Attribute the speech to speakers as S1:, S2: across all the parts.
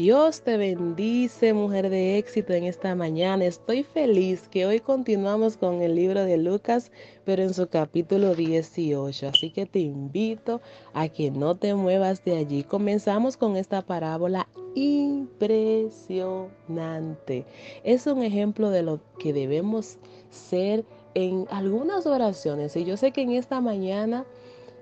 S1: Dios te bendice, mujer de éxito, en esta mañana. Estoy feliz que hoy continuamos con el libro de Lucas, pero en su capítulo 18. Así que te invito a que no te muevas de allí. Comenzamos con esta parábola impresionante. Es un ejemplo de lo que debemos ser en algunas oraciones. Y yo sé que en esta mañana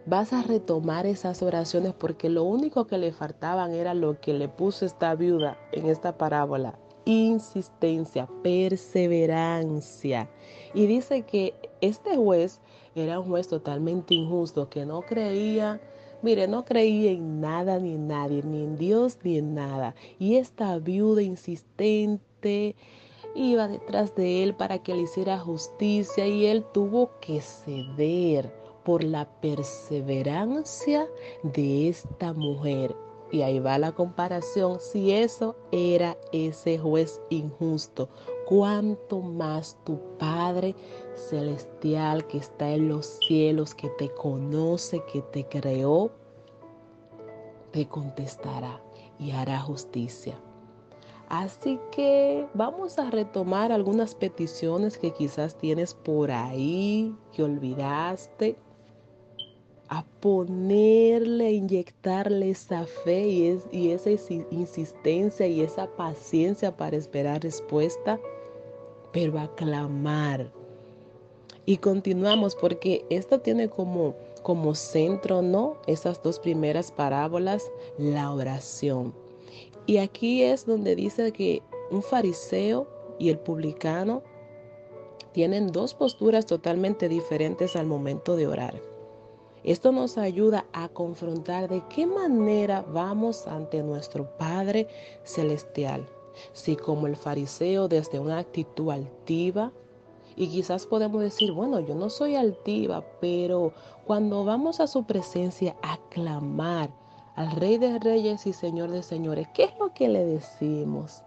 S1: vas a retomar esas oraciones porque lo único que le faltaban era lo que le puso esta viuda en esta parábola. Insistencia, perseverancia. Y dice que este juez era un juez totalmente injusto, que no creía, mire, no creía en nada ni en nadie, ni en Dios ni en nada. Y esta viuda insistente iba detrás de él para que le hiciera justicia y él tuvo que ceder por la perseverancia de esta mujer. Y ahí va la comparación. Si eso era ese juez injusto, cuánto más tu Padre celestial que está en los cielos, que te conoce, que te creó, te contestará y hará justicia. Así que vamos a retomar algunas peticiones que quizás tienes por ahí, que olvidaste a ponerle, inyectarle esa fe y, y esa insistencia y esa paciencia para esperar respuesta, pero a clamar. Y continuamos porque esto tiene como, como centro, ¿no? Esas dos primeras parábolas, la oración. Y aquí es donde dice que un fariseo y el publicano tienen dos posturas totalmente diferentes al momento de orar. Esto nos ayuda a confrontar de qué manera vamos ante nuestro Padre Celestial. Si como el fariseo desde una actitud altiva, y quizás podemos decir, bueno, yo no soy altiva, pero cuando vamos a su presencia a clamar al Rey de Reyes y Señor de Señores, ¿qué es lo que le decimos?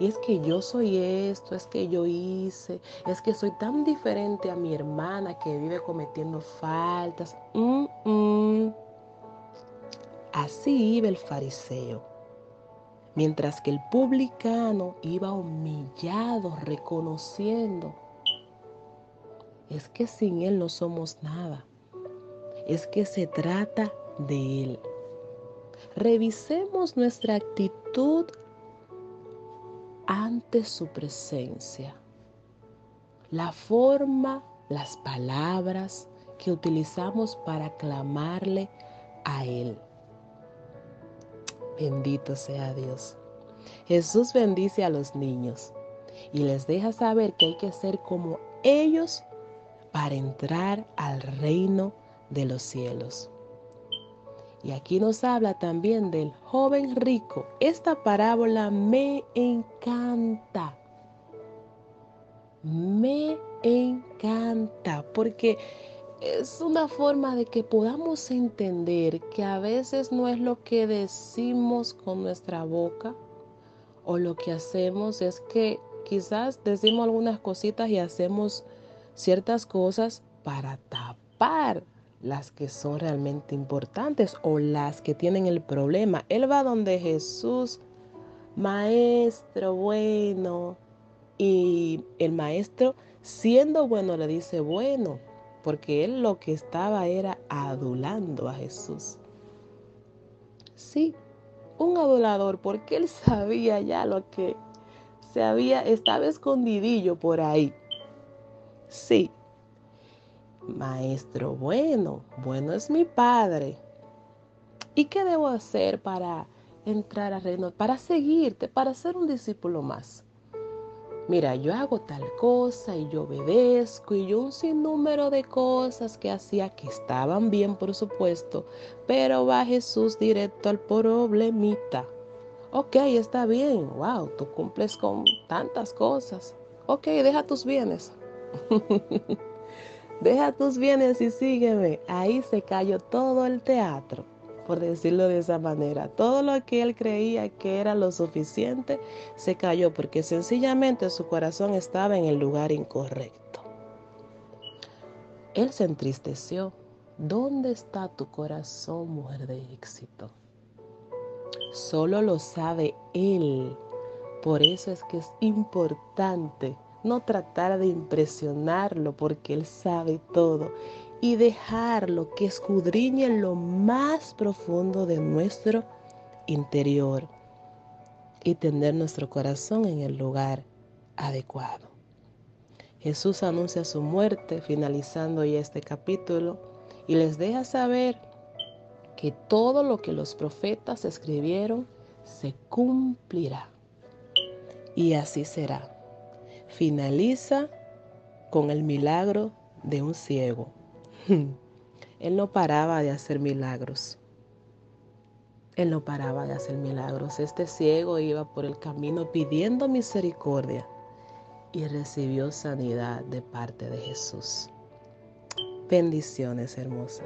S1: Y es que yo soy esto, es que yo hice, es que soy tan diferente a mi hermana que vive cometiendo faltas. Así iba el fariseo. Mientras que el publicano iba humillado, reconociendo, es que sin Él no somos nada. Es que se trata de Él. Revisemos nuestra actitud ante su presencia. La forma, las palabras que utilizamos para clamarle a Él. Bendito sea Dios. Jesús bendice a los niños y les deja saber que hay que ser como ellos para entrar al reino de los cielos. Y aquí nos habla también del joven rico. Esta parábola me encanta. Me encanta porque es una forma de que podamos entender que a veces no es lo que decimos con nuestra boca o lo que hacemos es que quizás decimos algunas cositas y hacemos ciertas cosas para tapar las que son realmente importantes o las que tienen el problema. Él va donde Jesús, maestro bueno, y el maestro, siendo bueno, le dice bueno, porque él lo que estaba era adulando a Jesús. Sí, un adulador, porque él sabía ya lo que se había, estaba escondidillo por ahí. Sí, Maestro bueno, bueno es mi Padre. ¿Y qué debo hacer para entrar al reino, para seguirte, para ser un discípulo más? Mira, yo hago tal cosa y yo obedezco y yo un sinnúmero de cosas que hacía que estaban bien, por supuesto, pero va Jesús directo al problemita. Ok, está bien, wow, tú cumples con tantas cosas. Ok, deja tus bienes. deja tus bienes y sígueme. Ahí se cayó todo el teatro, por decirlo de esa manera. Todo lo que él creía que era lo suficiente se cayó porque sencillamente su corazón estaba en el lugar incorrecto. Él se entristeció. ¿Dónde está tu corazón, mujer de éxito? Solo lo sabe Él. Por eso es que es importante no tratar de impresionarlo porque Él sabe todo y dejarlo que escudriñe lo más profundo de nuestro interior y tener nuestro corazón en el lugar adecuado. Jesús anuncia su muerte finalizando ya este capítulo y les deja saber que todo lo que los profetas escribieron se cumplirá. Y así será. Finaliza con el milagro de un ciego. Él no paraba de hacer milagros. Él no paraba de hacer milagros. Este ciego iba por el camino pidiendo misericordia y recibió sanidad de parte de Jesús. Bendiciones, hermosa.